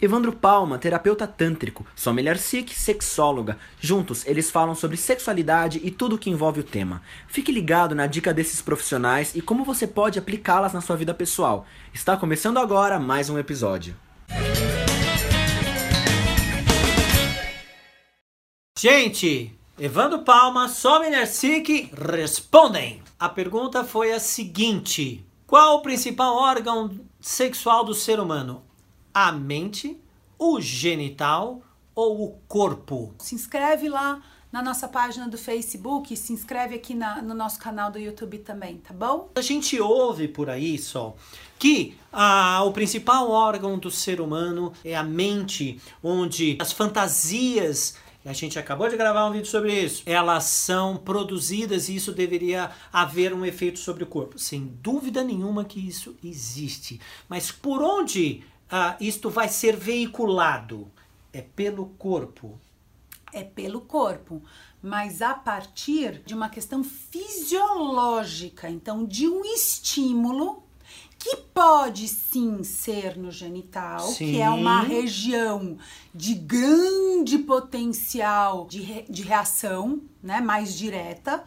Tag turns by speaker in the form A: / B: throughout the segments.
A: Evandro Palma, terapeuta tântrico, Sommelier Sikh, sexóloga. Juntos, eles falam sobre sexualidade e tudo que envolve o tema. Fique ligado na dica desses profissionais e como você pode aplicá-las na sua vida pessoal. Está começando agora mais um episódio.
B: Gente, Evandro Palma, Sommelier Sikh respondem. A pergunta foi a seguinte: Qual o principal órgão sexual do ser humano? A mente, o genital ou o corpo?
C: Se inscreve lá na nossa página do Facebook, se inscreve aqui na, no nosso canal do YouTube também, tá bom?
B: A gente ouve por aí só que ah, o principal órgão do ser humano é a mente, onde as fantasias a gente acabou de gravar um vídeo sobre isso. Elas são produzidas e isso deveria haver um efeito sobre o corpo. Sem dúvida nenhuma que isso existe. Mas por onde ah, isto vai ser veiculado? É pelo corpo.
C: É pelo corpo, mas a partir de uma questão fisiológica, então de um estímulo que pode sim ser no genital, sim. que é uma região de grande potencial de, re, de reação, né, mais direta,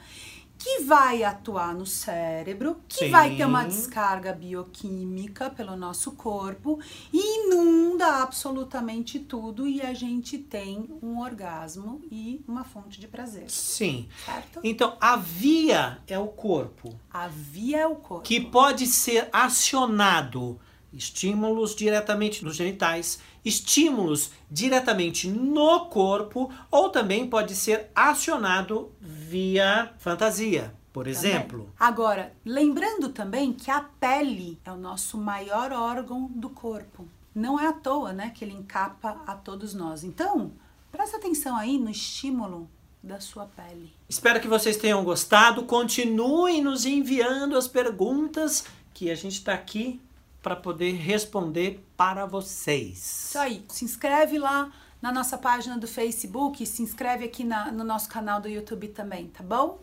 C: que vai atuar no cérebro, que Sim. vai ter uma descarga bioquímica pelo nosso corpo e inunda absolutamente tudo e a gente tem um orgasmo e uma fonte de prazer.
B: Sim. Certo? Então, a via é o corpo.
C: A via é o corpo.
B: Que pode ser acionado estímulos diretamente nos genitais, estímulos diretamente no corpo, ou também pode ser acionado via fantasia, por exemplo. Também.
C: Agora, lembrando também que a pele é o nosso maior órgão do corpo. Não é à toa, né, que ele encapa a todos nós. Então, presta atenção aí no estímulo da sua pele.
B: Espero que vocês tenham gostado. Continuem nos enviando as perguntas que a gente está aqui para poder responder para vocês.
C: Isso aí. Se inscreve lá na nossa página do Facebook, se inscreve aqui na, no nosso canal do YouTube também, tá bom?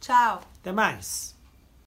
C: Tchau.
B: Até mais.